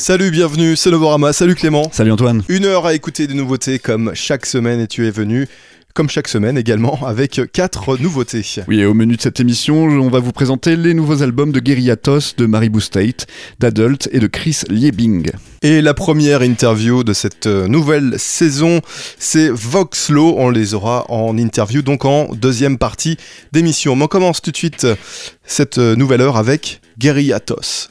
Salut, bienvenue, c'est Novorama, salut Clément. Salut Antoine. Une heure à écouter des nouveautés comme chaque semaine et tu es venu comme chaque semaine également, avec quatre nouveautés. Oui, et au menu de cette émission, on va vous présenter les nouveaux albums de Guerillatos, de Maribou State, d'Adult et de Chris Liebing. Et la première interview de cette nouvelle saison, c'est Voxlo. On les aura en interview, donc en deuxième partie d'émission. Mais on commence tout de suite cette nouvelle heure avec Guerillatos.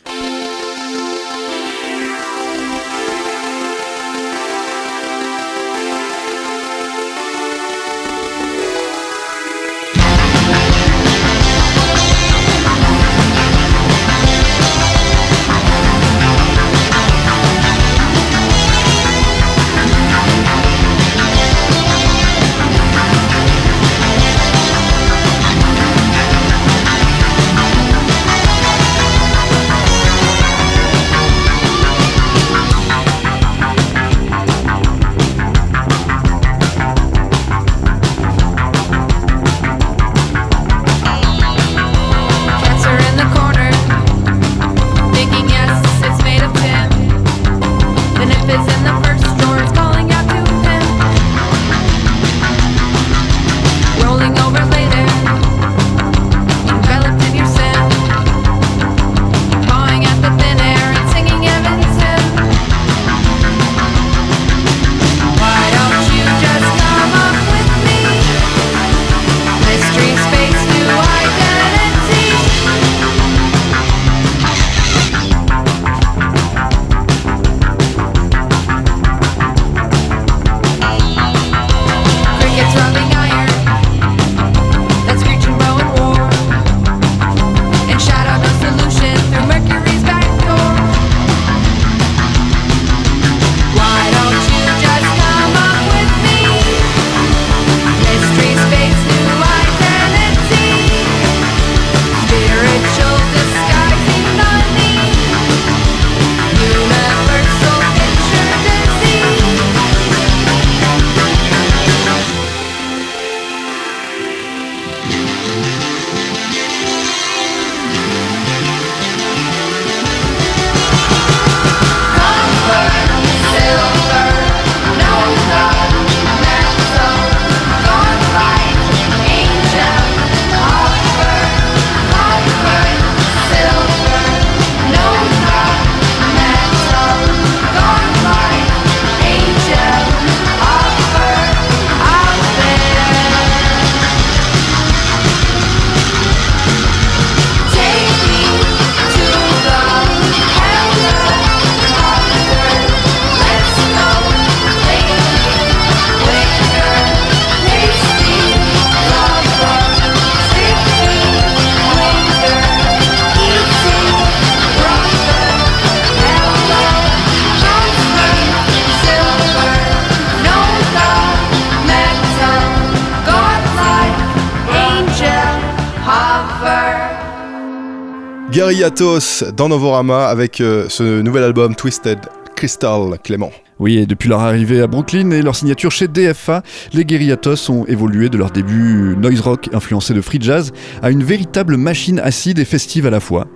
Dans Novorama avec euh, ce nouvel album Twisted Crystal Clément. Oui, et depuis leur arrivée à Brooklyn et leur signature chez DFA, les Guerillatos ont évolué de leur début noise rock influencé de free jazz à une véritable machine acide et festive à la fois.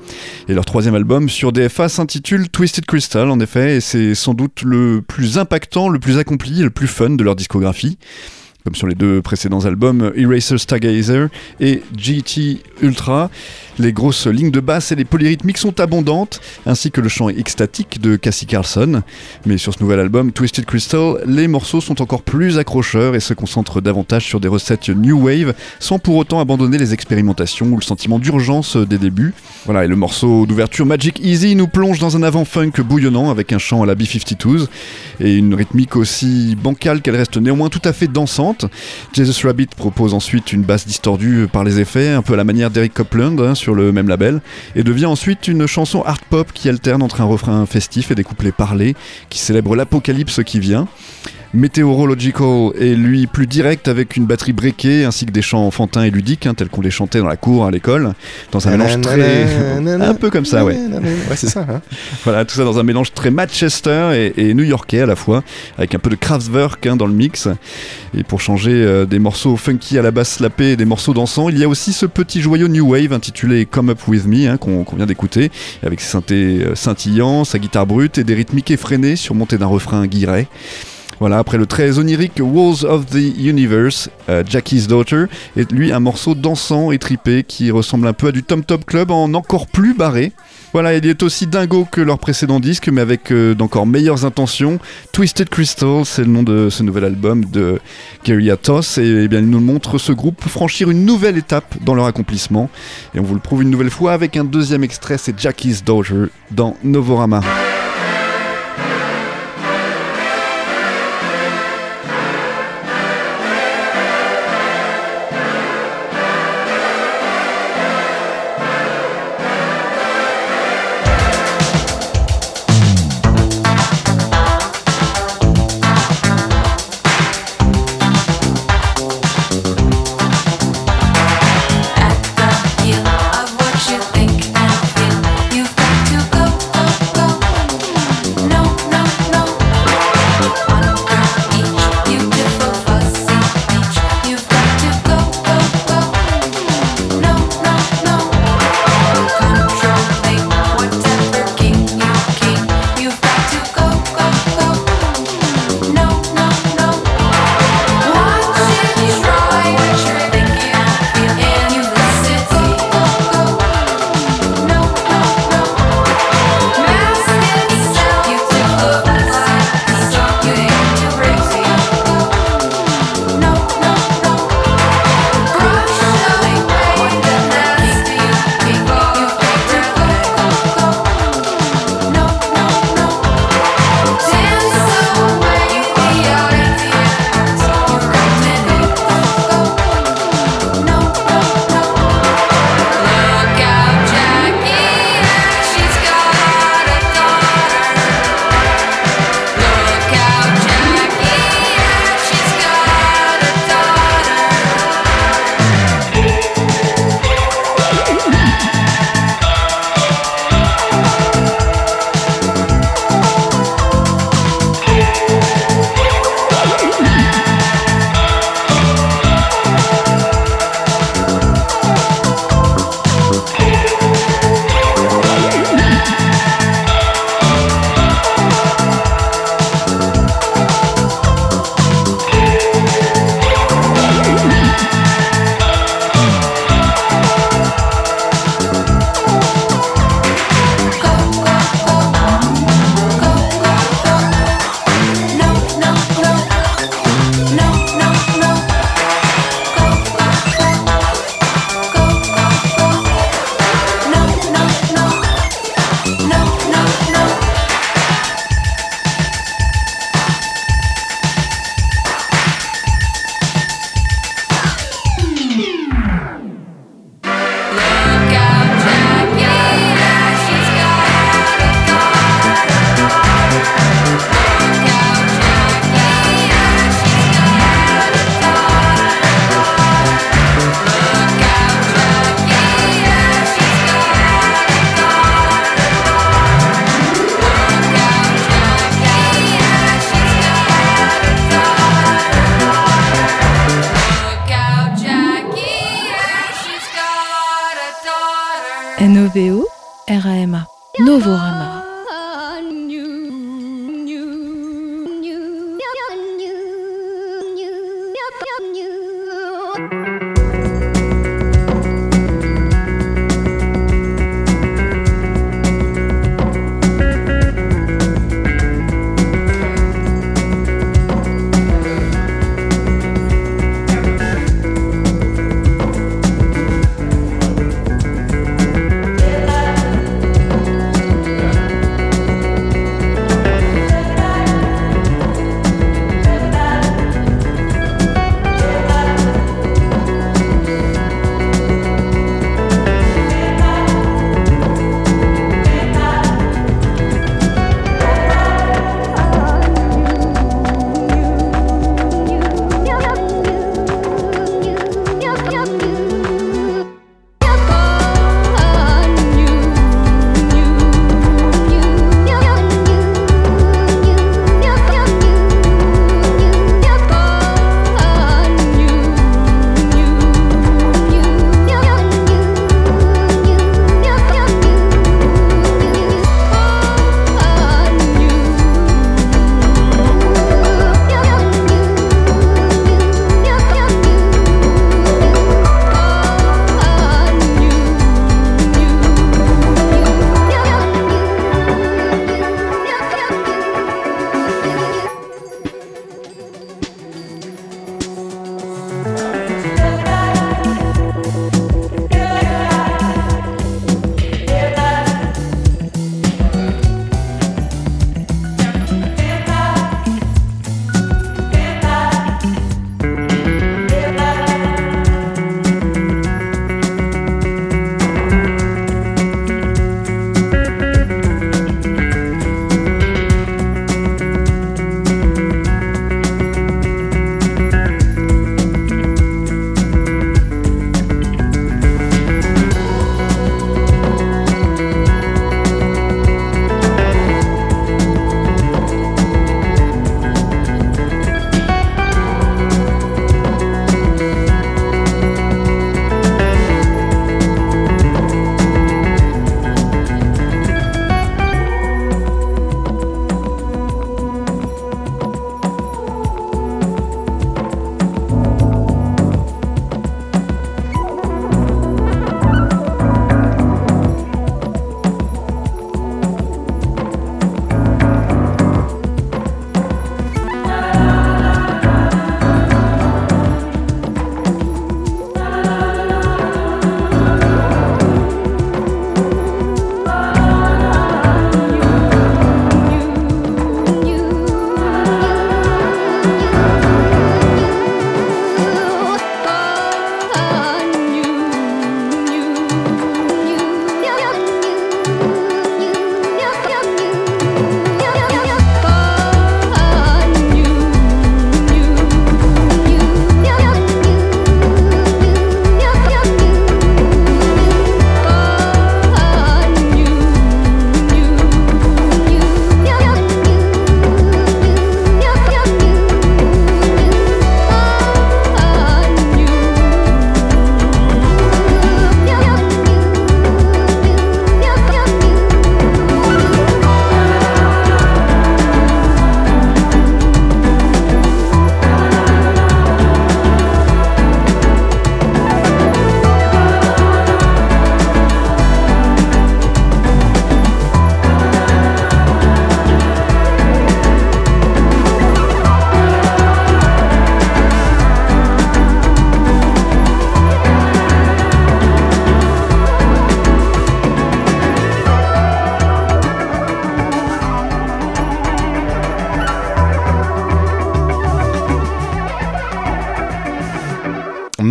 Et leur troisième album sur DFA s'intitule Twisted Crystal en effet, et c'est sans doute le plus impactant, le plus accompli et le plus fun de leur discographie comme sur les deux précédents albums Eraser Stargazer et GT Ultra. Les grosses lignes de basse et les polyrythmiques sont abondantes, ainsi que le chant extatique de Cassie Carlson. Mais sur ce nouvel album, Twisted Crystal, les morceaux sont encore plus accrocheurs et se concentrent davantage sur des recettes new wave, sans pour autant abandonner les expérimentations ou le sentiment d'urgence des débuts. Voilà, et le morceau d'ouverture Magic Easy nous plonge dans un avant-funk bouillonnant avec un chant à la B-52s et une rythmique aussi bancale qu'elle reste néanmoins tout à fait dansante. Jesus Rabbit propose ensuite une basse distordue par les effets, un peu à la manière d'Eric Copland, hein, sur le même label, et devient ensuite une chanson art pop qui alterne entre un refrain festif et des couplets parlés qui célèbrent l'apocalypse qui vient. Meteorological est lui plus direct avec une batterie breakée ainsi que des chants enfantins et ludiques hein, tels qu'on les chantait dans la cour à l'école, dans un mélange très un peu comme ça, ouais. Ouais, c'est ça. hein. Voilà, tout ça dans un mélange très Manchester et, et new-yorkais à la fois, avec un peu de Kraftwerk hein, dans le mix. Et pour changer euh, des morceaux funky à la basse slappée et des morceaux dansants, il y a aussi ce petit joyau new wave intitulé Come Up With Me hein, qu'on qu'on vient d'écouter, avec ses synthés euh, scintillants, sa guitare brute et des rythmiques effrénées surmontées d'un refrain guiré. Voilà, après le très onirique Walls of the Universe, euh, Jackie's Daughter est lui un morceau dansant et tripé qui ressemble un peu à du Tom Top Club en encore plus barré. Voilà, il est aussi dingo que leur précédent disque, mais avec euh, d'encore meilleures intentions. Twisted Crystal, c'est le nom de ce nouvel album de Gary Atos, et, eh bien il nous montre ce groupe franchir une nouvelle étape dans leur accomplissement. Et on vous le prouve une nouvelle fois avec un deuxième extrait, c'est Jackie's Daughter dans Novorama.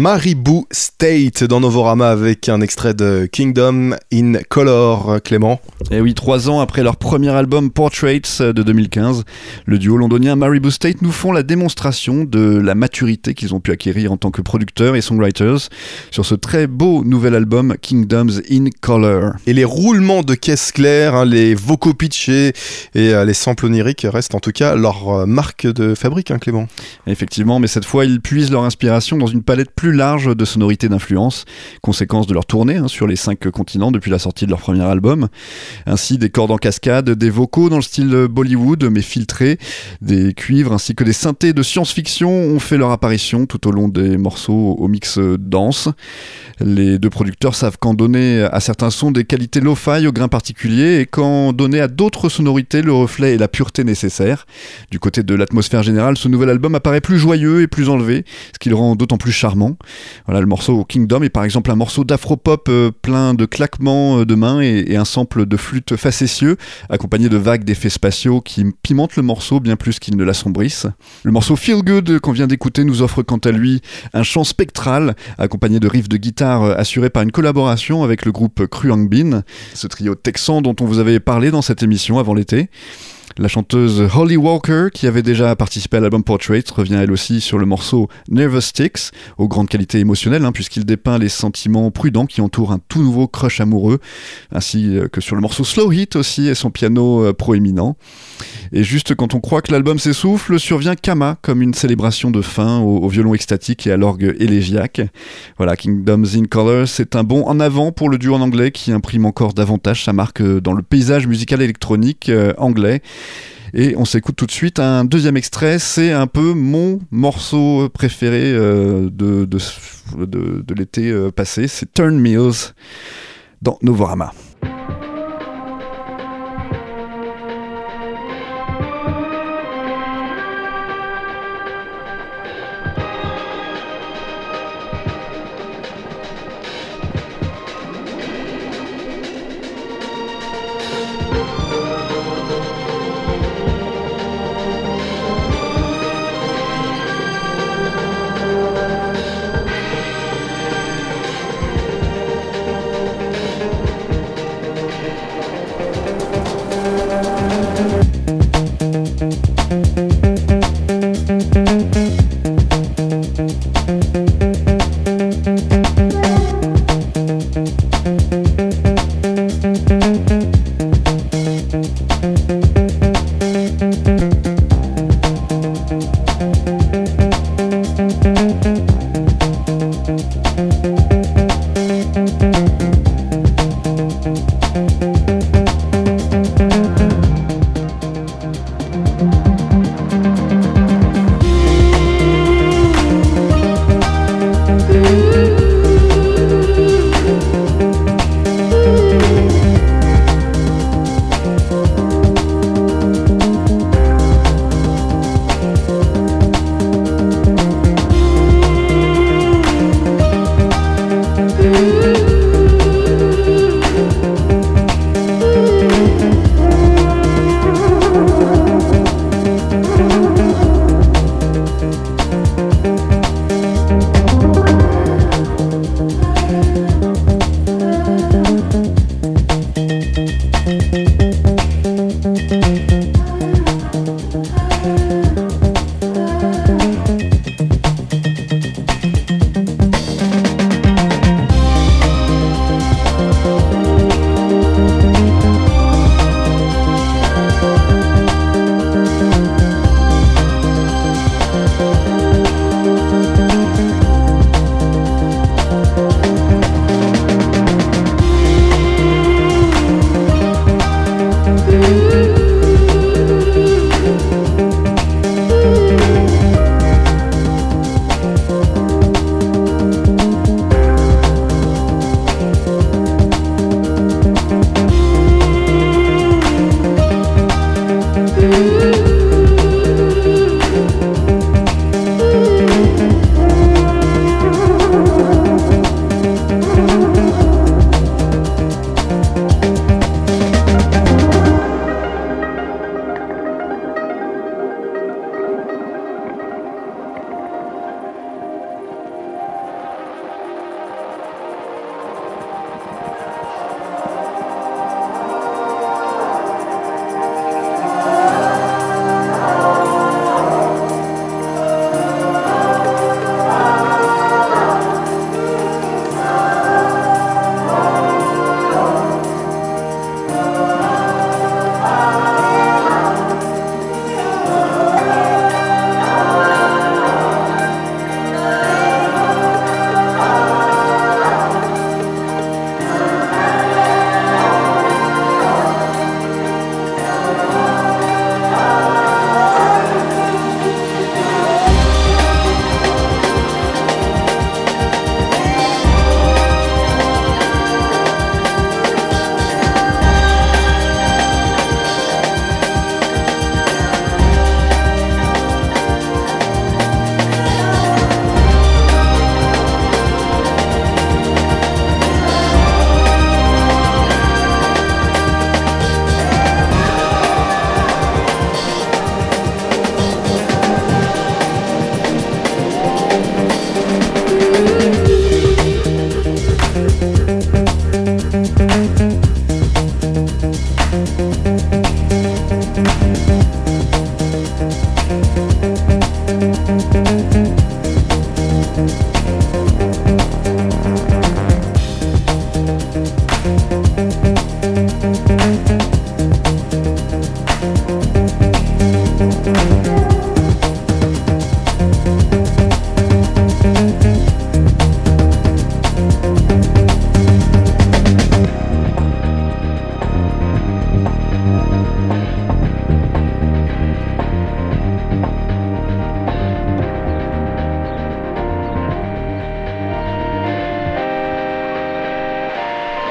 Maribou State dans Novorama avec un extrait de Kingdom in Color, Clément. Et oui, trois ans après leur premier album Portraits de 2015, le duo londonien Maribou State nous font la démonstration de la maturité qu'ils ont pu acquérir en tant que producteurs et songwriters sur ce très beau nouvel album Kingdoms in Color. Et les roulements de caisse claire, hein, les vocaux pitchés et euh, les samples oniriques restent en tout cas leur euh, marque de fabrique, hein, Clément. Effectivement, mais cette fois, ils puisent leur inspiration dans une palette plus large de sonorités d'influence, conséquence de leur tournée hein, sur les cinq continents depuis la sortie de leur premier album. Ainsi, des cordes en cascade, des vocaux dans le style Bollywood, mais filtrés, des cuivres ainsi que des synthés de science-fiction ont fait leur apparition tout au long des morceaux au mix dense. Les deux producteurs savent qu'en donner à certains sons des qualités lo-fi au grain particulier et qu'en donner à d'autres sonorités le reflet et la pureté nécessaires. Du côté de l'atmosphère générale, ce nouvel album apparaît plus joyeux et plus enlevé, ce qui le rend d'autant plus charmant. Voilà, le morceau Kingdom est par exemple un morceau d'afro-pop euh, plein de claquements euh, de mains et, un sample de flûte facétieux, accompagné de vagues d'effets spatiaux qui pimentent le morceau bien plus qu'ils ne l'assombrissent. Le morceau Feel Good qu'on vient d'écouter nous offre quant à lui un chant spectral, accompagné de riffs de guitare euh, assurés par une collaboration avec le groupe Kruang Bin, ce trio texan dont on vous avait parlé dans cette émission avant l'été. La chanteuse Holly Walker, qui avait déjà participé à l'album Portrait, revient elle aussi sur le morceau Nervous Sticks, aux grandes qualités émotionnelles, hein, puisqu'il dépeint les sentiments prudents qui entourent un tout nouveau crush amoureux, ainsi euh, que sur le morceau Slow Hit aussi, et son piano euh, proéminent. Et juste quand on croit que l'album s'essouffle, survient Kama, comme une célébration de fin au, violon extatique et à l'orgue élégiaque. Voilà, Kingdoms in Color, c'est un bond en avant pour le duo en anglais qui imprime encore davantage sa marque euh, dans le paysage musical électronique anglais. Et on s'écoute tout de suite un deuxième extrait, c'est un peu mon morceau préféré euh, de, de, l'été euh, passé, c'est Turn Mills dans Novorama.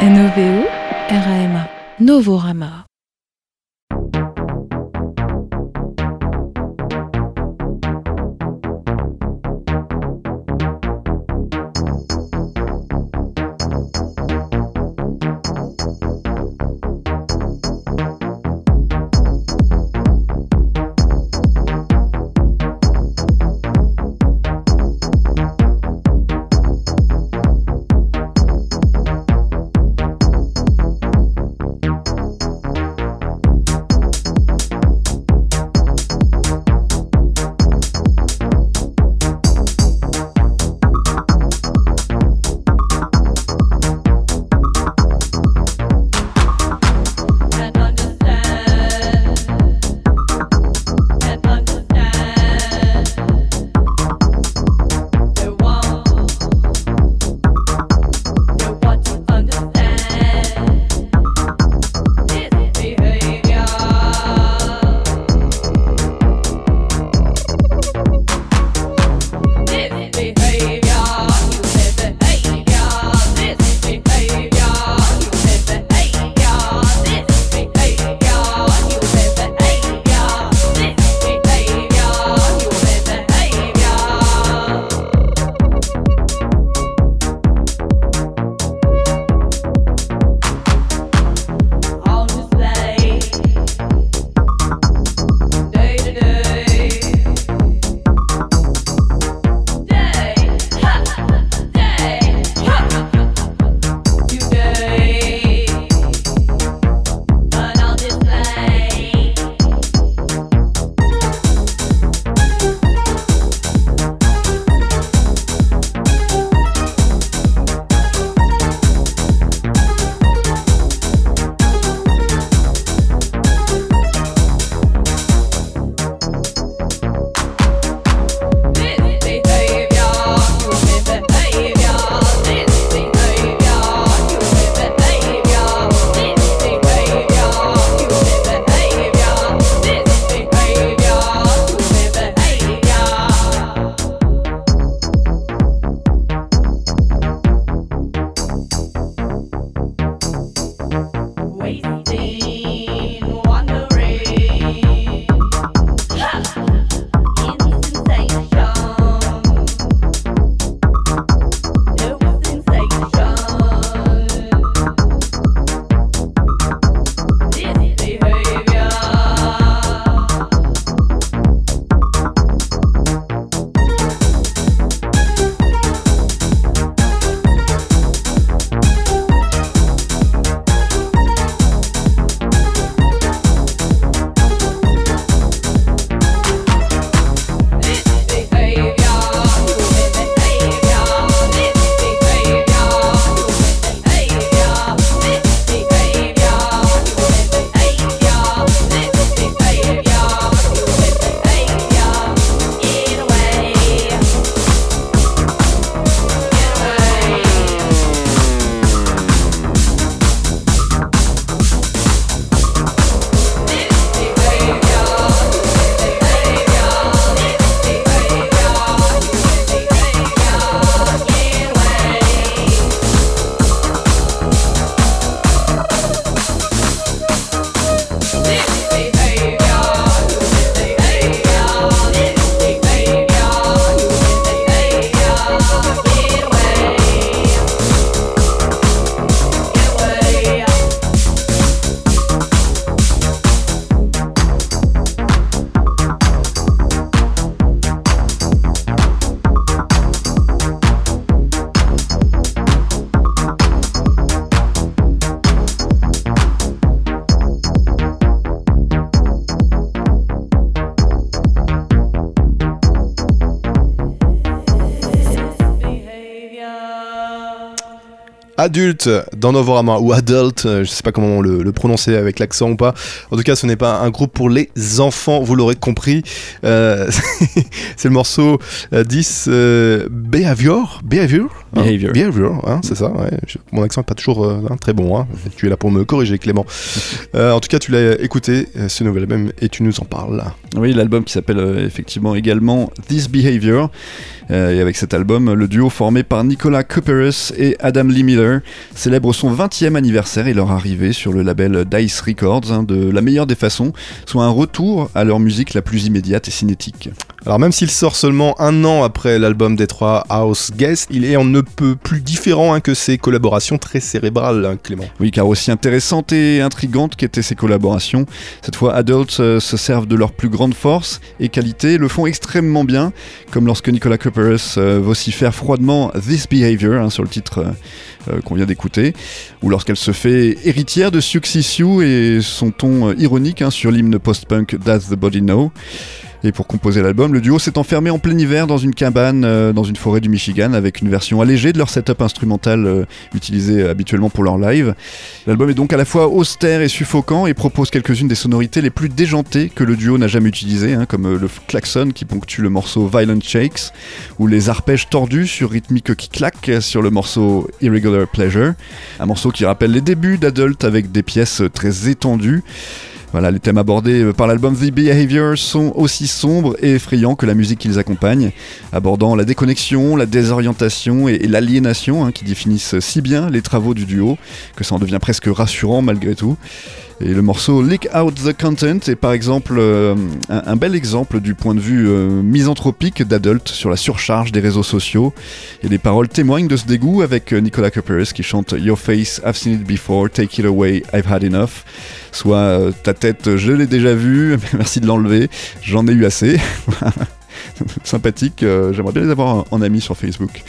NOVO, RAMA, Novorama. Adulte dans Novorama ou adult, euh, je sais pas comment le, le prononcer avec l'accent ou pas. En tout cas, ce n'est pas un groupe pour les enfants, vous l'aurez compris. Euh, c'est le morceau euh, 10 euh, Behavior, Behavior, hein, Behavior. Behavior, hein, c'est ça. ouais. Mon accent est pas toujours hein, très bon. Tu es là pour me corriger, Clément. Euh, en tout cas, tu l'as écouté ce nouvel album et tu nous en parles. Oui, l'album qui s'appelle effectivement également This Behavior. Et avec cet album, le duo formé par Nicolas Cooperus et Adam Lee Miller célèbre son 20e anniversaire et leur arrivée sur le label Dice Records de la meilleure des façons, soit un retour à leur musique la plus immédiate et cinétique. Alors même s'il sort seulement un an après l'album des trois House Guests, il est on ne peut plus différent hein, que ses collaborations très cérébrales, hein, Clément. Oui, car aussi intéressante et intrigante qu'étaient ces collaborations, cette fois Adults euh, se servent de leur plus grande force et qualité, le font extrêmement bien, comme lorsque Nicolas Cooperus euh, vocifère froidement This Behavior hein, sur le titre euh, euh, qu'on vient d'écouter, ou lorsqu'elle se fait héritière de Siouxsie Sioux et son ton ironique sur l'hymne post-punk Does the Body Know. Et pour composer l'album, le duo s'est enfermé en plein hiver dans une cabane euh, dans une forêt du Michigan avec une version allégée de leur setup instrumental euh, utilisé habituellement pour leur live. L'album est donc à la fois austère et suffocant et propose quelques-unes des sonorités les plus déjantées que le duo n'a jamais utilisées, hein, comme euh, le klaxon qui ponctue le morceau Violent Shakes ou les arpèges tordus sur rythmique qui claque sur le morceau Irregular Pleasure, un morceau qui rappelle les débuts d'Adult avec des pièces très étendues. Voilà, les thèmes abordés euh, par l'album The Behavior sont aussi sombres et effrayants que la musique qui les accompagne, abordant la déconnexion, la désorientation et, et l'aliénation hein, qui définissent si bien les travaux du duo que ça en devient presque rassurant malgré tout. Et le morceau Leak Out the Content est par exemple euh, un, bel exemple du point de vue euh, misanthropique d'Adult sur la surcharge des réseaux sociaux. Et les paroles témoignent de ce dégoût avec euh, Nicolas Cooperus qui chante Your face, I've seen it before, take it away, I've had enough. Soit ta tête, je l'ai déjà vue, merci de l'enlever, j'en ai eu assez. Sympathique, j'aimerais bien les avoir en, en ami sur Facebook.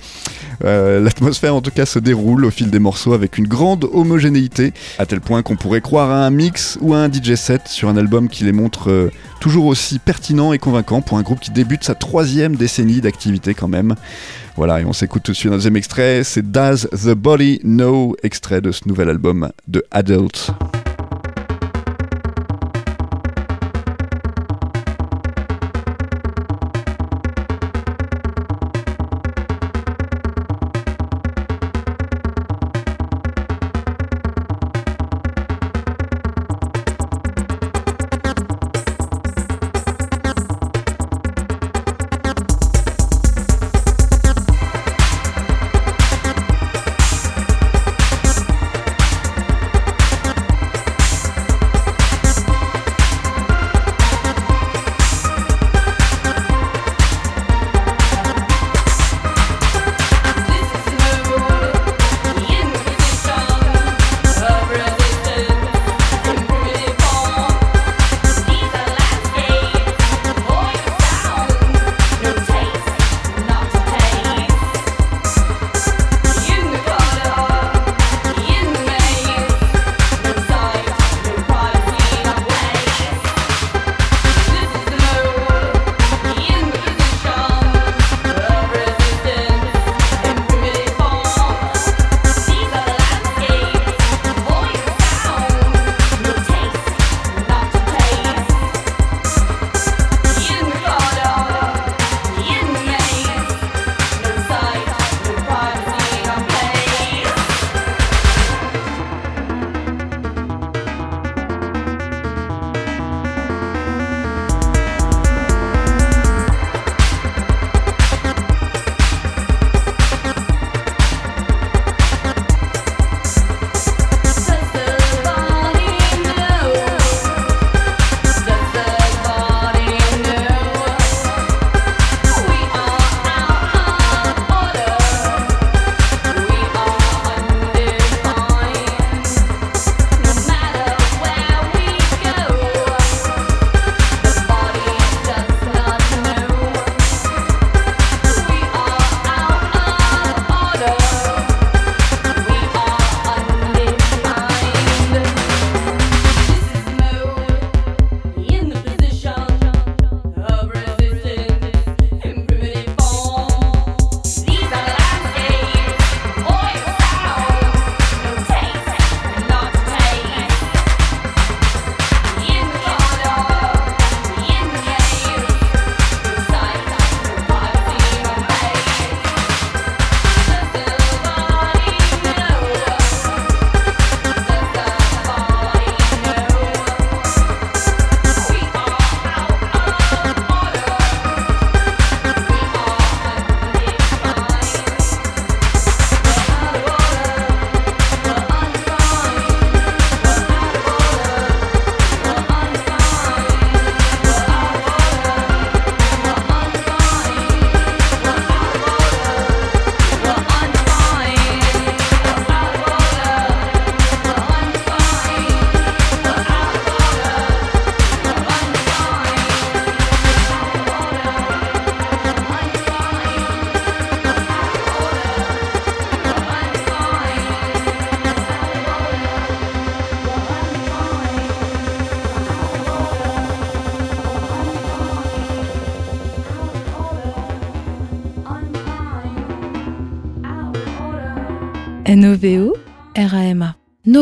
Euh, L'atmosphère en tout cas se déroule au fil des morceaux avec une grande homogénéité, à tel point qu'on pourrait croire à un mix ou à un DJ set sur un album qui les montre euh, toujours aussi pertinent et convaincant pour un groupe qui débute sa troisième décennie d'activité quand même. Voilà, et on s'écoute tout de suite un deuxième extrait, c'est Does the Body Know, extrait de ce nouvel album de Adult.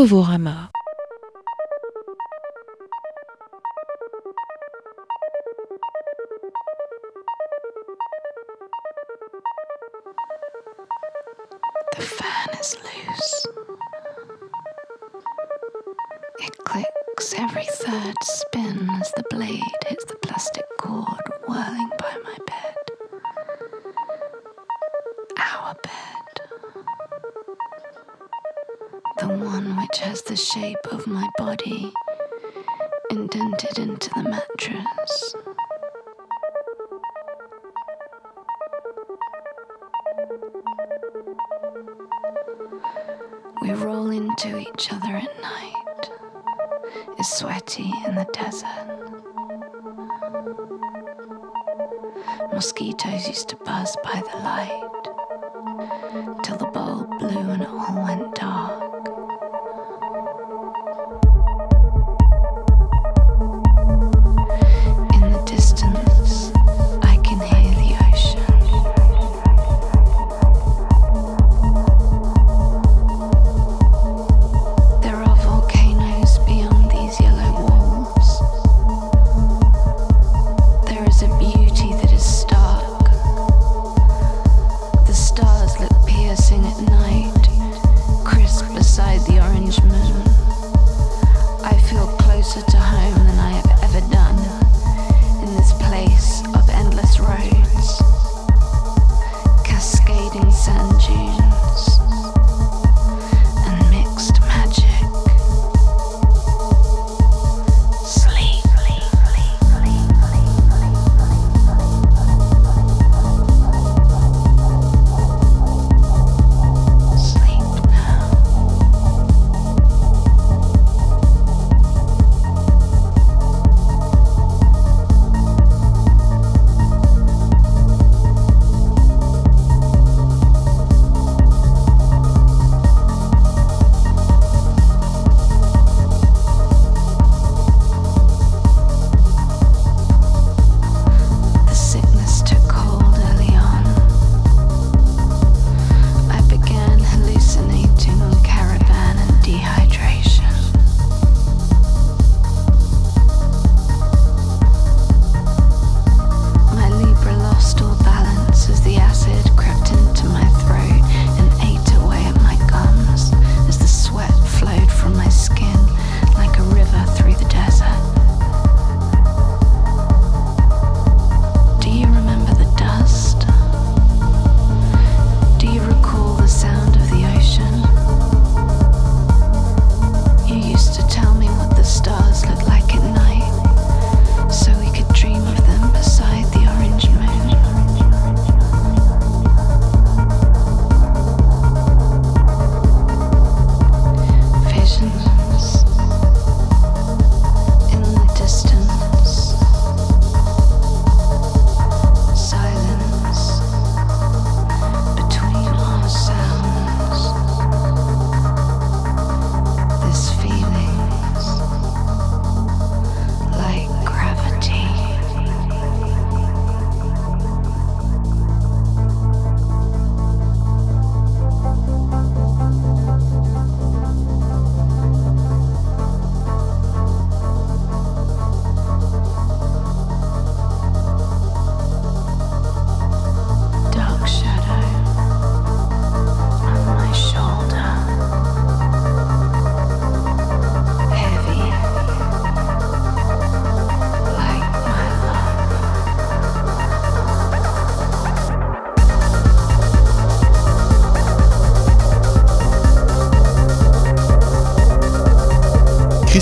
Novorama. The fan is loose. It clicks every third spin as the blade hits the plastic cord whirling by my bed. One which has the shape of my body indented into the mattress. We roll into each other at night. Is sweaty in the desert. Mosquitoes used to buzz by the light till the bulb blew and it all went dark.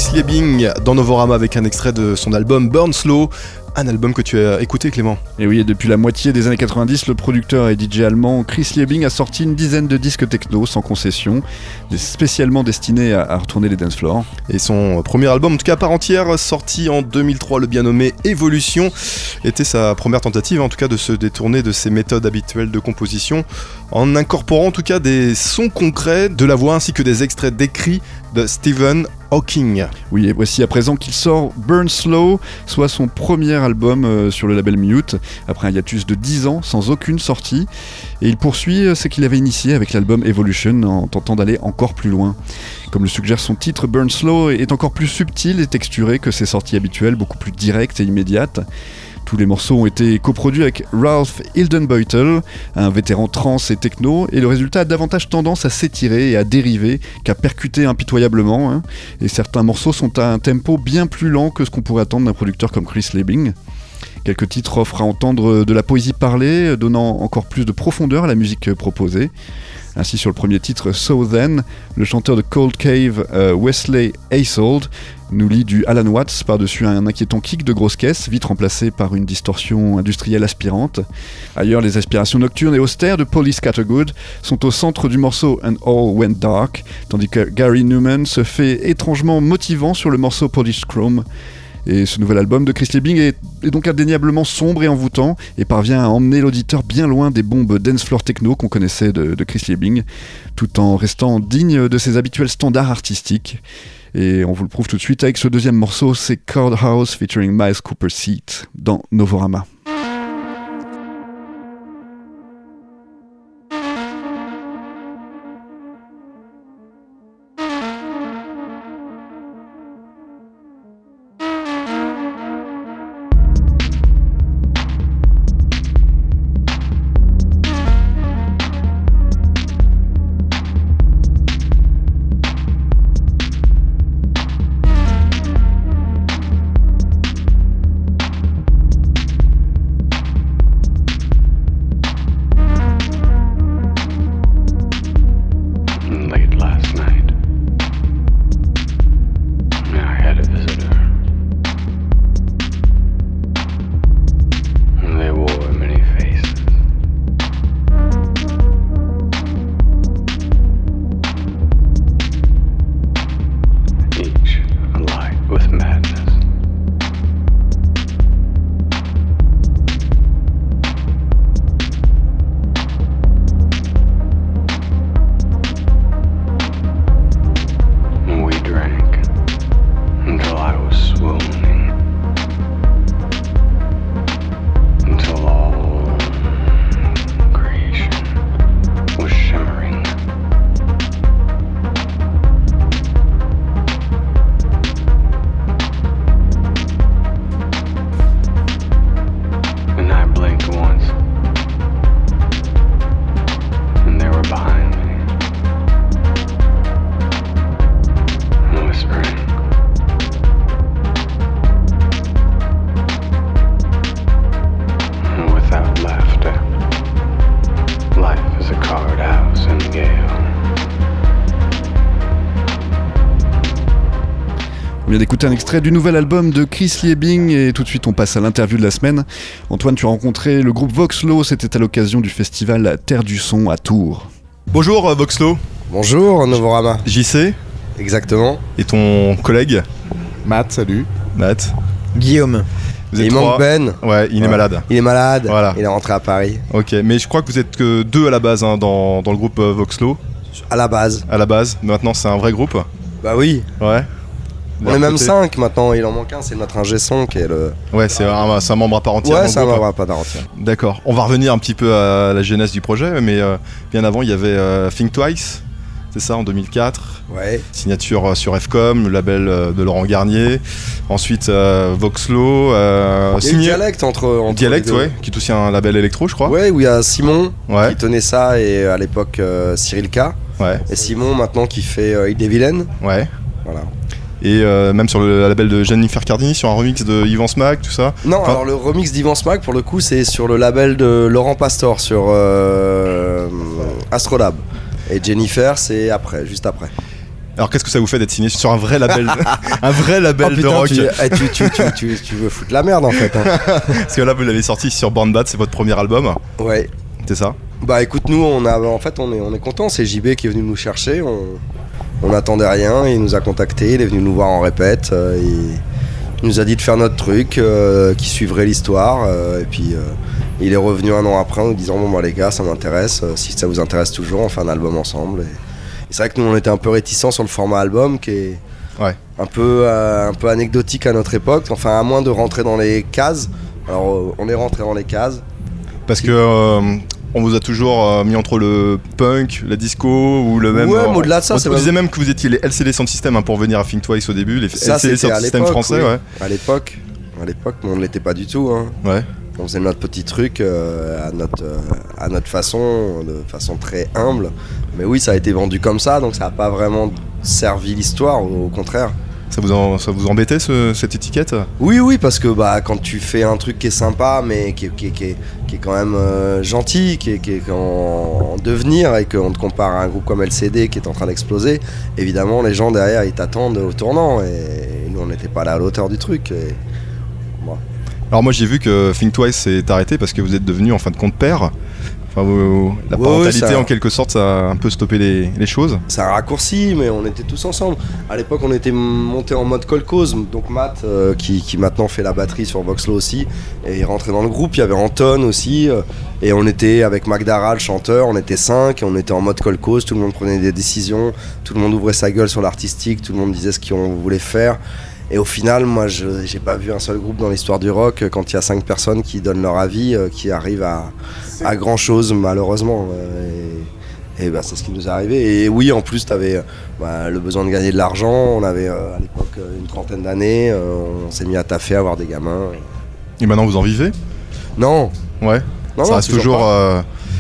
Chris Liebing dans Novorama avec un extrait de son album Burn Slow, un album que tu as écouté Clément. Et oui, et depuis la moitié des années 90, le producteur et DJ allemand Chris Liebing a sorti une dizaine de disques techno sans concession, spécialement destinés à, retourner les dance floors. Et son premier album, en tout cas à part entière, sorti en 2003, le bien nommé Évolution, était sa première tentative en tout cas de se détourner de ses méthodes habituelles de composition, en incorporant en tout cas des sons concrets de la voix ainsi que des extraits d'écrits de Steven Oui, et voici à présent qu'il sort Burn Slow, soit son premier album euh, sur le label Mute, après un hiatus de 10 ans sans aucune sortie. Et il poursuit euh, ce qu'il avait initié avec l'album Evolution en tentant d'aller encore plus loin. Comme le suggère son titre, Burn Slow est encore plus subtil et texturé que ses sorties habituelles, beaucoup plus directes et immédiates. Tous les morceaux ont été coproduits avec Ralph Hildenbeutel, un vétéran trans et techno, et le résultat a davantage tendance à s'étirer et à dériver qu'à percuter impitoyablement. hein. Et certains morceaux sont à un tempo bien plus lent que ce qu'on pourrait attendre d'un producteur comme Chris Lebing. Quelques titres offrent à entendre de la poésie parlée, donnant encore plus de profondeur à la musique proposée. Ainsi, sur le premier titre, So Then, le chanteur de Cold Cave, euh, Wesley Aisold, nous lit du Alan Watts par-dessus un inquiétant kick de grosse caisse, vite remplacé par une distorsion industrielle aspirante. Ailleurs, les aspirations nocturnes et austères de Polly Scattergood sont au centre du morceau And All Went Dark, tandis que Gary Newman se fait étrangement motivant sur le morceau Polish Chrome. Et ce nouvel album de Chris Liebing est, donc indéniablement sombre et envoûtant et parvient à emmener l'auditeur bien loin des bombes dance floor techno qu'on connaissait de, de Chris Liebing, tout en restant digne de ses habituels standards artistiques. Et on vous le prouve tout de suite avec ce deuxième morceau, c'est Chord House featuring Miles Cooper Seat dans Novorama. Un extrait du nouvel album de Chris Liebing et tout de suite on passe à l'interview de la semaine. Antoine, tu as rencontré le groupe Voxlo, c'était à l'occasion du festival Terre du Son à Tours. Bonjour euh, Voxlo, Bonjour Novorama, JC exactement. et ton collègue Matt, salut. Matt. Guillaume. Vous Et êtes il manque. Ben. Ouais, il est malade. Il est malade. Voilà. Il est rentré à Paris. Ok, mais je crois que vous êtes que deux à la base hein, dans, dans le groupe euh, Voxlo, À la base. à la base. Maintenant c'est un vrai groupe. Bah oui. Ouais. On est même 5 maintenant. Il en manque un. C'est notre ingé son qui est le. Ouais, c'est un, c'est un membre à part entière. Ouais, le ça groupe. va pas d'entière. D'accord. On va revenir un petit peu à la genèse du projet, mais euh, bien avant, il y avait euh, Think Twice, c'est ça, en 2004. Ouais. Signature euh, sur FCOM, le label de Laurent Garnier. Ensuite, euh, Voxlo. Euh, Il y a eu signé- dialecte entre. entre Dialect, ouais, qui est aussi un label électro, je crois. Ouais, où il y a Simon Ouais, qui tenait ça et à l'époque euh, Cyril K. ouais, Et Simon maintenant qui fait des Vilaines. ouais. Voilà. Et euh, même sur le label de Jennifer Cardini, sur un remix de Yvan Smack, tout ça. Non, Enfin- alors le remix d'Ivan Smack pour le coup c'est sur le label de Laurent Pastor sur euh, Astrolab. Et Jennifer c'est après, juste après. Alors qu'est-ce que ça vous fait d'être signé sur un vrai label, un vrai label Oh, de rock tu, eh, tu, tu, tu, tu- tu veux foutre la merde en fait. hein. Parce que là, vous l'avez sorti sur Born Bad, c'est votre premier album, Ouais. c'est ça? Bah écoute, nous on a, en fait on est, on est content. C'est JB qui est venu nous chercher. On, on n'attendait rien. Il nous a contacté. Il est venu nous voir en répète. euh, et il nous a dit de faire notre truc, euh, qui suivrait l'histoire. euh, et puis euh, il est revenu un an après en nous disant bon bah les gars ça m'intéresse. si ça vous intéresse toujours, on fait un album ensemble. Et, et c'est vrai que nous on était un peu réticents sur le format album qui est Ouais. Un peu, un peu anecdotique à notre époque. Enfin, à moins de rentrer dans les cases. Alors, on est rentré dans les cases. Parce que on vous a toujours euh, mis entre le punk, la disco ou le même. Ouais, euh, mais au-delà de ça, on c'est vous disait même que vous étiez les LCD Sound System hein, pour venir à Think Twice au début, les Ça, LCD Sound System français, oui. ouais. À l'époque, à l'époque, mais on ne l'était pas du tout. hein. Ouais. On faisait notre petit truc euh, à, notre, euh, à notre façon, de façon très humble. Mais oui, ça a été vendu comme ça, donc ça n'a pas vraiment servi l'histoire, au contraire. Ça vous, en- ça vous embêtait ce- cette étiquette? Oui, oui, parce que bah, quand tu fais un truc qui est sympa, mais qui est, qui est- qui est- qui est quand même euh, gentil, qui est, qui est en, en devenir, et qu'on te compare à un groupe comme LCD qui est en train d'exploser, évidemment, les gens derrière, ils t'attendent au tournant, et nous, on n'était pas là à l'auteur du truc. et- Alors moi j'ai vu que Think Twice s'est arrêté parce que vous êtes devenu en fin de compte père. Enfin, la Ouais, parentalité ouais, ça- en quelque sorte ça a un peu stoppé les, les choses. C'est un raccourci, mais on était tous ensemble. À l'époque, on était monté en mode colcose. Donc Matt, euh, qui, qui maintenant fait la batterie sur Voxlo aussi, et il rentrait dans le groupe. Il y avait Anton aussi. euh, et on était avec Magdara, le chanteur. On était cinq. Et on était en mode colcose. Tout le monde prenait des décisions. Tout le monde ouvrait sa gueule sur l'artistique. Tout le monde disait ce qu'on voulait faire. Et au final, moi, je j'ai pas vu un seul groupe dans l'histoire du rock euh, quand il y a cinq personnes qui donnent leur avis, euh, qui arrivent à, à grand chose, malheureusement. euh, et- et bah, c'est ce qui nous est arrivé. Et oui, en plus, tu avais le besoin de gagner de l'argent. On avait euh, à l'époque une trentaine d'années. on s'est mis à taffer, à avoir des gamins. Et maintenant vous en vivez? Non, Ouais. non, ça non, reste toujours.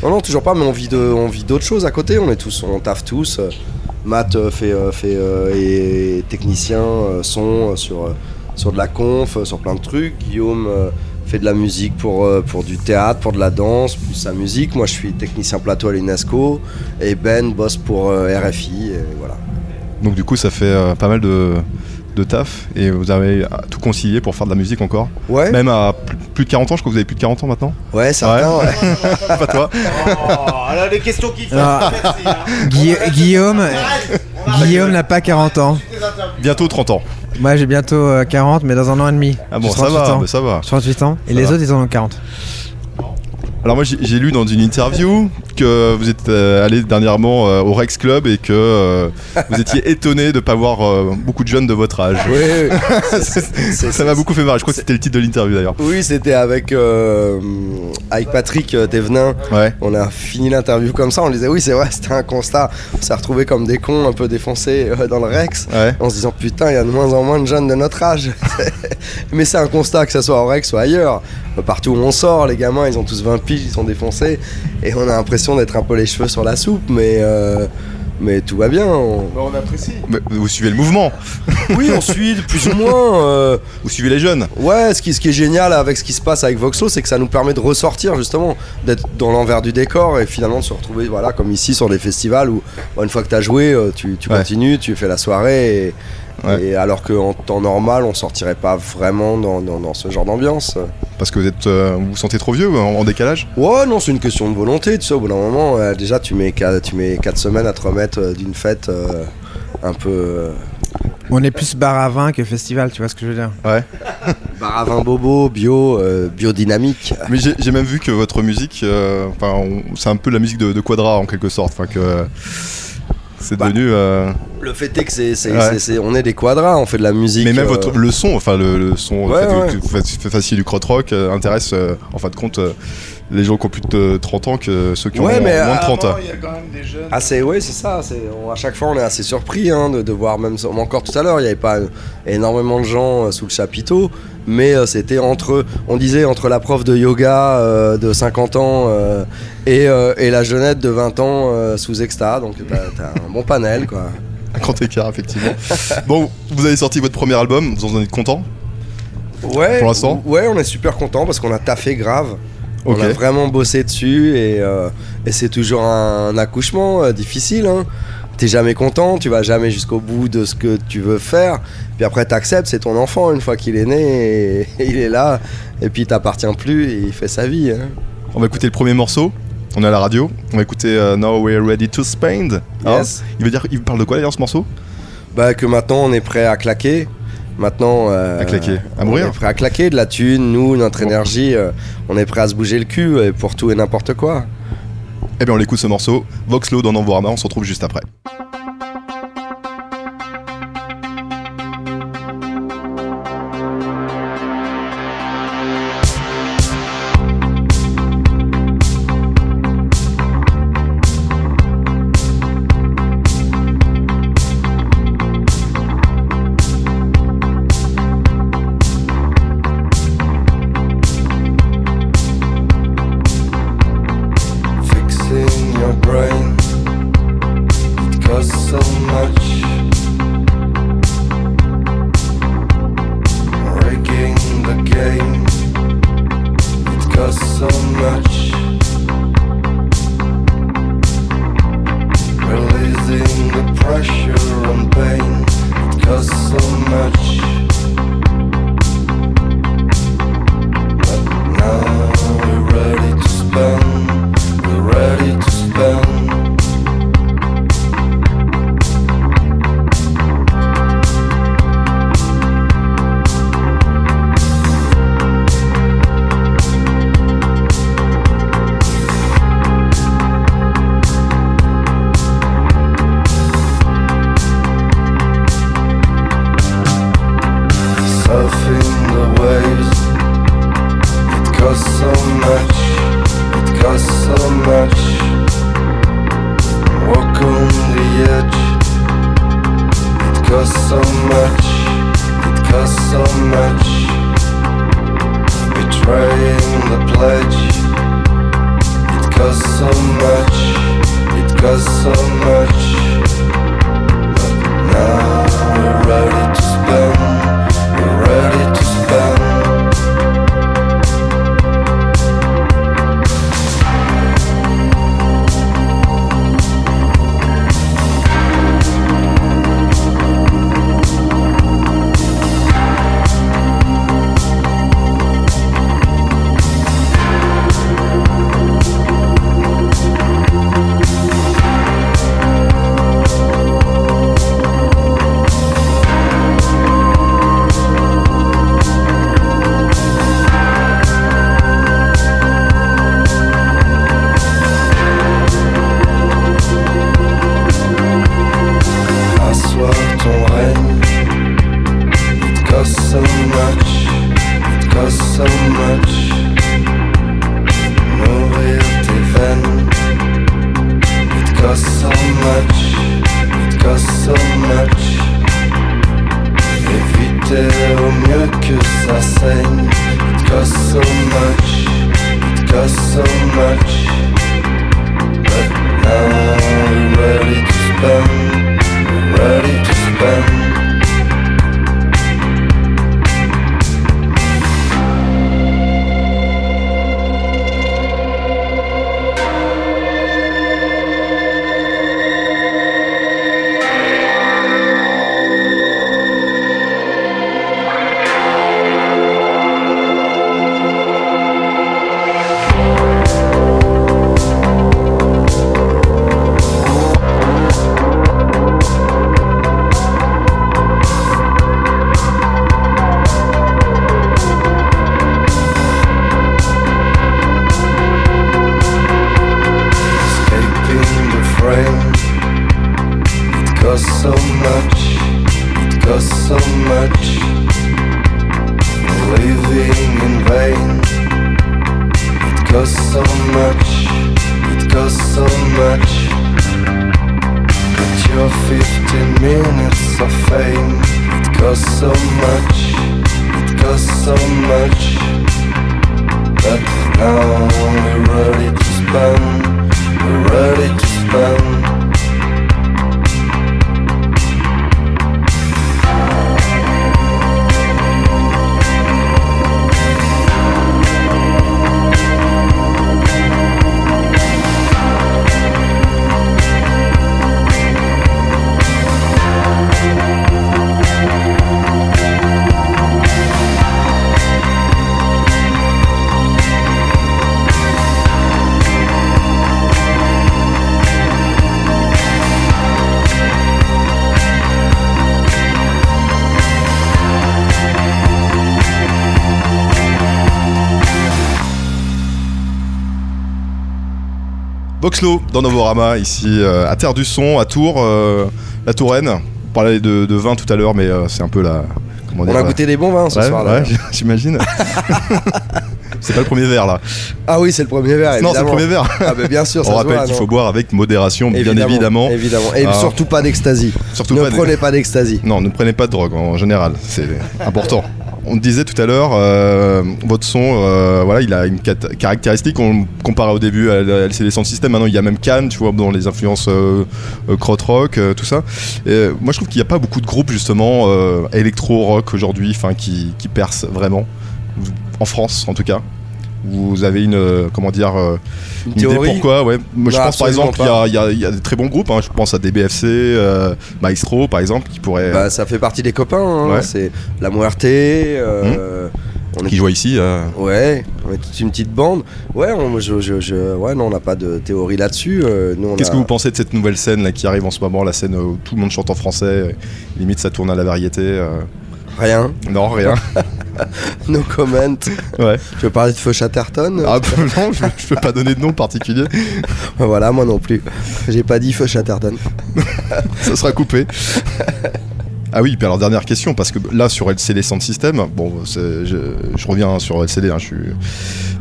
Non, non, toujours pas, mais on vit d'autres choses à côté. On est tous, on taffe tous. Euh, Matt euh, fait, euh, est technicien son sur, de la conf, sur plein de trucs. Guillaume fait de la musique pour, pour du théâtre, pour de la danse, plus sa musique. Moi, je suis technicien plateau à l'UNESCO et Ben bosse pour RFI. Et voilà. Donc du coup ça fait pas mal de, de taf et vous avez euh, tout concilié pour faire de la musique encore. Ouais, Même à plus, de 40 ans, je crois que vous avez plus de 40 ans maintenant. ouais, certain. ouais. pas toi. Oh, là, les questions qui font. Alors, Gui- Guillaume, Guillaume n'a pas 40 ans. Bientôt 30 ans. Moi j'ai bientôt euh, 40, mais dans un an et demi. Ah bon ça 38 va, ans. ça va. J'ai 38 ans. Et Ça les va. autres ils en ont 40. Alors moi j'ai lu dans une interview que vous êtes euh, allé dernièrement euh, au Rex Club et que euh, vous étiez étonné de ne pas voir euh, beaucoup de jeunes de votre âge. Oui. Ça m'a beaucoup fait marrer, je crois que c'était le titre de l'interview d'ailleurs. Oui, c'était avec, avec Patrick Thévenin. Ouais. On a fini l'interview comme ça, on disait oui c'est vrai, c'était un constat. On s'est retrouvés comme des cons un peu défoncés dans le Rex. Ouais. En se disant putain, il y a de moins en moins de jeunes de notre âge. Mais c'est un constat que ce soit au Rex ou ailleurs. Partout où on sort, les gamins ils ont tous 20 piges, ils sont défoncés. Et on a l'impression d'être un peu les cheveux sur la soupe, mais, euh, mais tout va bien. On- on apprécie. Mais Vous suivez le mouvement, Oui, on suit plus ou moins. euh, vous suivez les jeunes. Ouais, ce qui, ce qui est génial avec ce qui se passe avec Voxlo, c'est que ça nous permet de ressortir justement, d'être dans l'envers du décor et finalement de se retrouver, voilà, comme ici sur des festivals où bah, une fois que tu as joué, euh, tu, tu Ouais. continues, tu fais la soirée. Et, Ouais. et alors qu'en temps normal, on sortirait pas vraiment dans, dans- dans ce genre d'ambiance. Parce que vous êtes, euh, vous vous sentez trop vieux en, en décalage? Ouais, non, c'est une question de volonté, tu sais, au bout d'un moment, euh, déjà tu mets, qua- tu mets 4 semaines à te remettre euh, d'une fête euh, un peu. euh, On est plus bar à vin que festival, tu vois ce que je veux dire? Ouais. bar à vin bobo, bio, euh, biodynamique. Mais j'ai même vu que votre musique, euh, on- c'est un peu la musique de, de Quadra en quelque sorte. Enfin que euh, c'est Bah, devenu. euh, Le fait est que c'est, c'est- Ouais. c'est- c'est- on est des quadras, on fait de la musique. Mais même euh, votre, le son, enfin le, le son, Ouais, fait ouais. que vous faites, faites fassiez du crot rock euh, intéresse euh, en fin de compte euh, les gens qui ont plus de 30 ans que ceux qui ont Ouais, mais, moins de 30 ans. Il y a quand même des jeunes. Ah c'est oui c'est ça, c'est, on- à chaque fois on est assez surpris hein, de, de voir même ça- encore tout à l'heure il n'y avait pas énormément de gens euh, sous le chapiteau mais euh, c'était entre on disait entre la prof de yoga euh, de 50 ans euh, et, et la jeunette de 20 ans sous exta donc t'as, t'as un bon panel quoi. Un grand écart, effectivement. bon, vous avez sorti votre premier album, vous en êtes content? Ouais, Pour l'instant? Ouais on est super content parce qu'on a taffé grave. On a vraiment bossé dessus et, et c'est toujours un, accouchement difficile. Hein. T'es jamais content, tu vas jamais jusqu'au bout de ce que tu veux faire. Puis après, t'acceptes, c'est ton enfant une fois qu'il est né et, il est là. Et puis, il t'appartient plus et il fait sa vie. hein. On va écouter le premier morceau. On est à la radio. On va écouter euh, Now We're Ready to Spend. Hein Yes. il veut dire, il parle de quoi d'ailleurs ce morceau? Bah, que maintenant, on est prêt à claquer. Maintenant, euh, À claquer, à on mourir. est prêt à claquer de la thune, nous, notre énergie, euh, on est prêt à se bouger le cul pour tout et n'importe quoi. Eh bien, on écoute ce morceau. Voxlo dans Envorama. On se retrouve juste après. So much, it costs so much. But now Dans Novorama, ici euh, à Terre du Son, à Tours, euh, la Touraine. On parlait de, de vin tout à l'heure, mais euh, c'est un peu la. On a goûté des bons vins ce Ouais, soir là. ouais, j'imagine. c'est pas le premier verre là. Ah oui, c'est le premier verre. Non, c'est le évidemment. premier verre. Ah bah bien sûr, ça On rappelle qu'il faut boire avec modération, bien évidemment. Évidemment. Et Ah. surtout pas d'ecstasy. Surtout ne pas prenez pas d'ecstasy. Non, ne prenez pas de drogue en général, c'est important. On disait tout à l'heure, euh, votre son, euh, voilà, il a une caractéristique. On le comparait au début à LCD Sound System. Maintenant, il y a même Cannes, tu vois, dans les influences euh, euh, euh, tout ça. Et, moi, je trouve qu'il n'y a pas beaucoup de groupes justement euh, électro-rock aujourd'hui, enfin, qui, qui percent vraiment en France, en tout cas. Vous avez une, euh, comment dire, euh, Une une idée théorie pourquoi ouais. Moi, je Non, pense par exemple, il y a, y y des très bons groupes. hein. Je pense à DBFC, euh, Maestro, par exemple, qui pourraient, Bah, ça fait partie des copains. hein. Ouais. C'est la Muerte. euh, on est qui jouent ici. euh. Ouais, on est toute une petite bande. Ouais, on, je, je- je- ouais, non, on n'a pas de théorie là-dessus. Qu'est-ce a- que vous pensez de cette nouvelle scène là, qui arrive en ce moment, la scène où tout le monde chante en français, limite ça tourne à la variété. Rien. Non, rien. No comment. ouais. Tu veux parler de Feu Chatterton Ah, non, je, je peux pas donner de nom particulier. Voilà, moi non plus. J'ai pas dit Feu Chatterton. ça sera coupé. Ah oui, puis alors dernière question, parce que là sur LCD Sound System, bon, je, je reviens sur LCD, hein, je suis...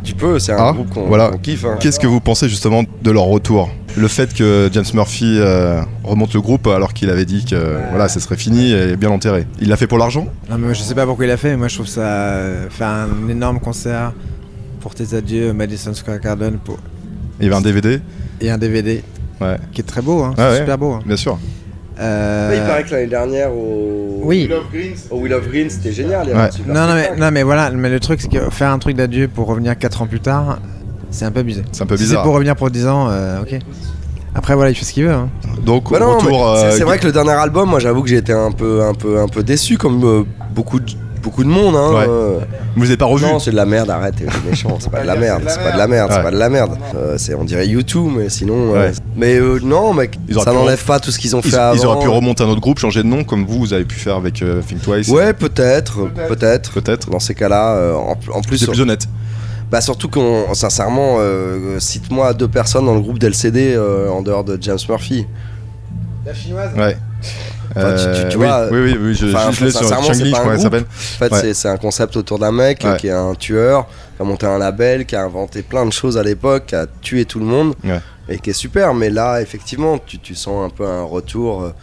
Tu peux, c'est un Ah, groupe qu'on voilà. kiffe. hein. Qu'est-ce que vous pensez justement de leur retour? Le fait que James Murphy euh, remonte le groupe alors qu'il avait dit que voilà, ça serait fini et bien enterré. Il l'a fait pour l'argent? Non, mais je sais pas pourquoi il a fait, mais moi je trouve ça. euh, faire un énorme concert pour tes adieux, Madison Square Garden pour... Il y avait un DVD et un DVD Ouais, qui est très beau, hein, ouais. super beau. hein. bien sûr. Euh, Il paraît que l'année dernière au Oui. au Will of Green, c'était génial. il y avait Ouais. un super Non, non mais, spectacle. non, mais voilà, mais le truc c'est que faire un truc d'adieu pour revenir 4 ans plus tard, c'est un peu abusé. C'est un peu Si c'est bizarre. pour revenir pour 10 ans, euh, ok. Après voilà, il fait ce qu'il veut. hein. Donc Bah retour... c'est- euh, c'est vrai que le dernier album, moi j'avoue que j'ai été un peu, un peu, un peu déçu, comme euh, beaucoup, de, beaucoup de monde. Hein, Ouais. euh. Vous les avez pas revus Non, c'est de la merde, arrête, t'es t'es méchant, c'est pas de la merde, c'est pas de la merde, c'est pas de la merde. Euh, c'est, on dirait YouTube, mais sinon. euh, Ouais. mais euh, non, mec, Ils ça pu n'enlève pas tout ce qu'ils ont Ils, fait avant. ils auraient pu remonter un autre groupe, changer de nom, comme vous, vous avez pu faire avec euh, Think Twice. Ouais, peut-être, peut-être. Peut-être. Dans ces cas-là, euh, en, en plus, C'est plus honnête. bah surtout qu'on, sincèrement, euh, cite-moi deux personnes dans le groupe d'LCD euh, en dehors de James Murphy. La chinoise Ouais. Enfin, tu- tu- tu oui, vois, oui, oui, oui, je, enfin, je, je l'ai sur Changli, c'est je crois qu'elle s'appelle. En fait, Ouais. c'est, c'est un concept autour d'un mec euh, Ouais. qui est un tueur, qui a monté un label, qui a inventé plein de choses à l'époque, qui a tué tout le monde, Ouais. et qui est super. Mais là, effectivement, tu, tu sens un peu un retour. euh,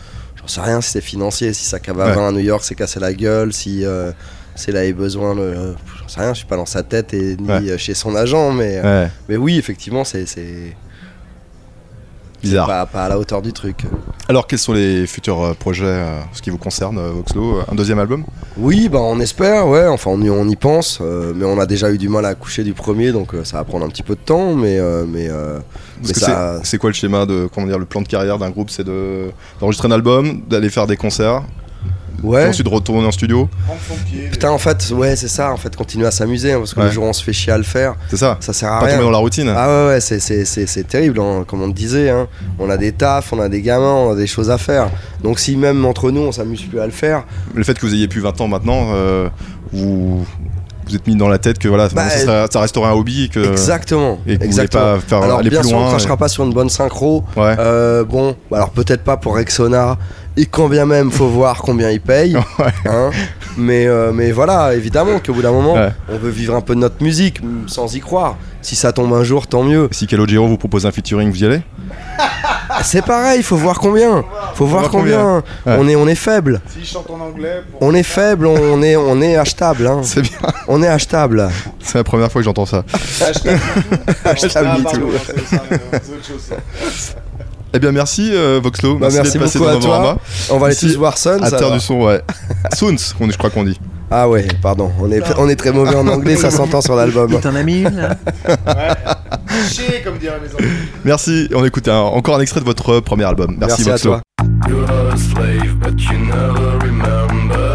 j'en sais rien si c'est financier, si sa cave à New York s'est cassé la gueule, si euh, s'il avait besoin euh, j'en sais rien, je suis pas dans sa tête et ni Ouais. euh, chez son agent, mais, euh, Ouais, mais oui, effectivement, c'est. Bizarre. pas, pas à la hauteur du truc. Alors, quels sont les futurs euh, projets, euh, ce qui vous concerne, euh, Voxlo Un deuxième album? Oui, bah on espère, ouais, enfin on y, on y pense, euh, mais on a déjà eu du mal à accoucher du premier, donc euh, ça va prendre un petit peu de temps, mais, euh, mais, Parce mais que ça... c'est- c'est quoi le schéma de comment dire le plan de carrière d'un groupe? C'est de d'enregistrer un album, d'aller faire des concerts, et Ouais, ensuite de retourner en studio. putain en fait, ouais c'est ça, en fait, continuer à s'amuser, hein, parce que Ouais. le jour où on se fait chier à le faire, C'est ça. ça sert à Pas rien. tomber dans la routine. Ah ouais, ouais, c'est, c'est, c'est, c'est terrible, hein, comme on te disait. Hein. On a des tafs, on a des gamins, on a des choses à faire. Donc si même entre nous, on s'amuse plus à le faire, Le fait que vous ayez plus 20 ans maintenant, euh, vous vous êtes mis dans la tête que voilà, Bah, ça, sera- ça restera un hobby et que exactement. et que vous exactement. pas faire Alors aller bien plus sûr, on loin. crachera pas sur une bonne synchro. Ouais. Euh, bon, alors peut-être pas pour Rexona. Et quand bien même, faut voir combien ils payent. Ouais. hein. mais, euh, mais voilà, évidemment qu'au bout d'un moment, Ouais. on veut vivre un peu de notre musique m- sans y croire. Si ça tombe un jour, tant mieux. Si Calogero vous propose un featuring, vous y allez? Ah, C'est pareil, faut voir combien. Faut voir voir combien. Ouais. On est, on est faible. S'il chante en anglais, pour... On est faible, on est, on est achetable. Hein. C'est bien. On est achetable. C'est la première fois que j'entends ça. Achetable Ah, me pardon, Eh bien merci euh, Voxlo, Bah, merci d'être passé beaucoup dans à toi. On va aller tous voir Sons. À terre du son, ouais. Soons, on- je crois qu'on dit. Ah ouais, pardon. On est, on est très mauvais en anglais, ça s'entend sur l'album. T'en as mis une là Ouais. Chier, comme diraient mes enfants. Merci, on écoute un- encore un extrait de votre premier album. Merci, Merci à toi. You're a slave, but you never remember.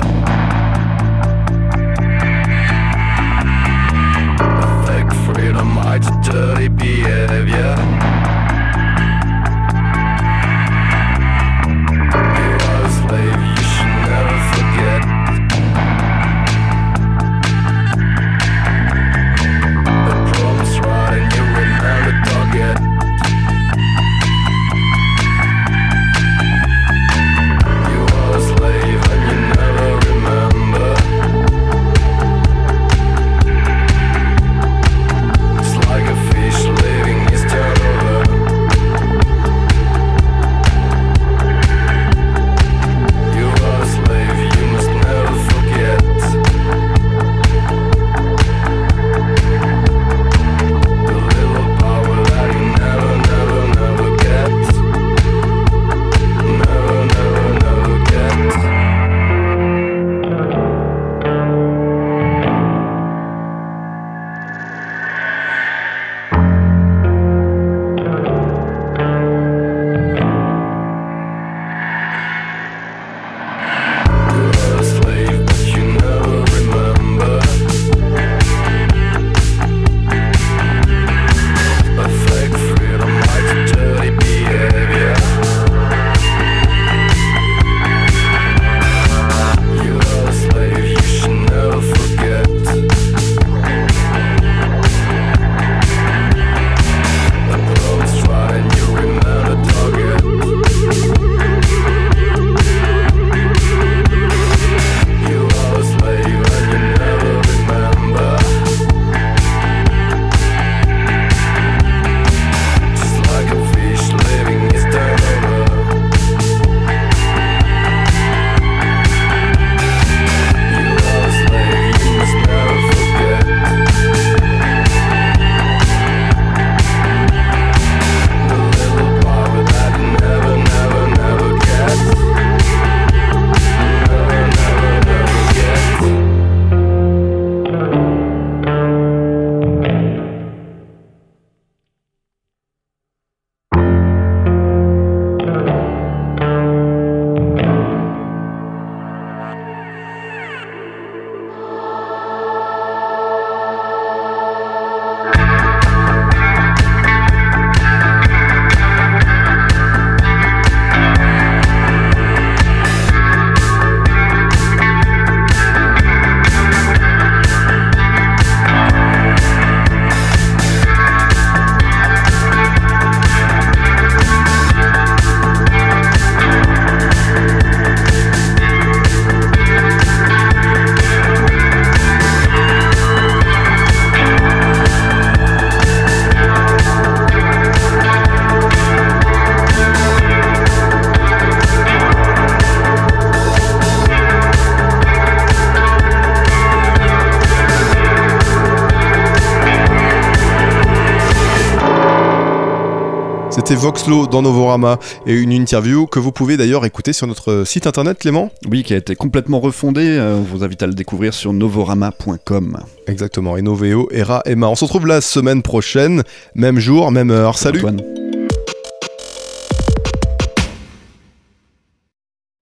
C'était Voxlo dans Novorama et une interview que vous pouvez d'ailleurs écouter sur notre site internet, Clément. Oui, qui a été complètement refondé. euh, On vous invite à le découvrir sur novorama.com. Exactement, et Noveo, Era, Emma. On se retrouve la semaine prochaine, même jour, même heure. Salut Antoine.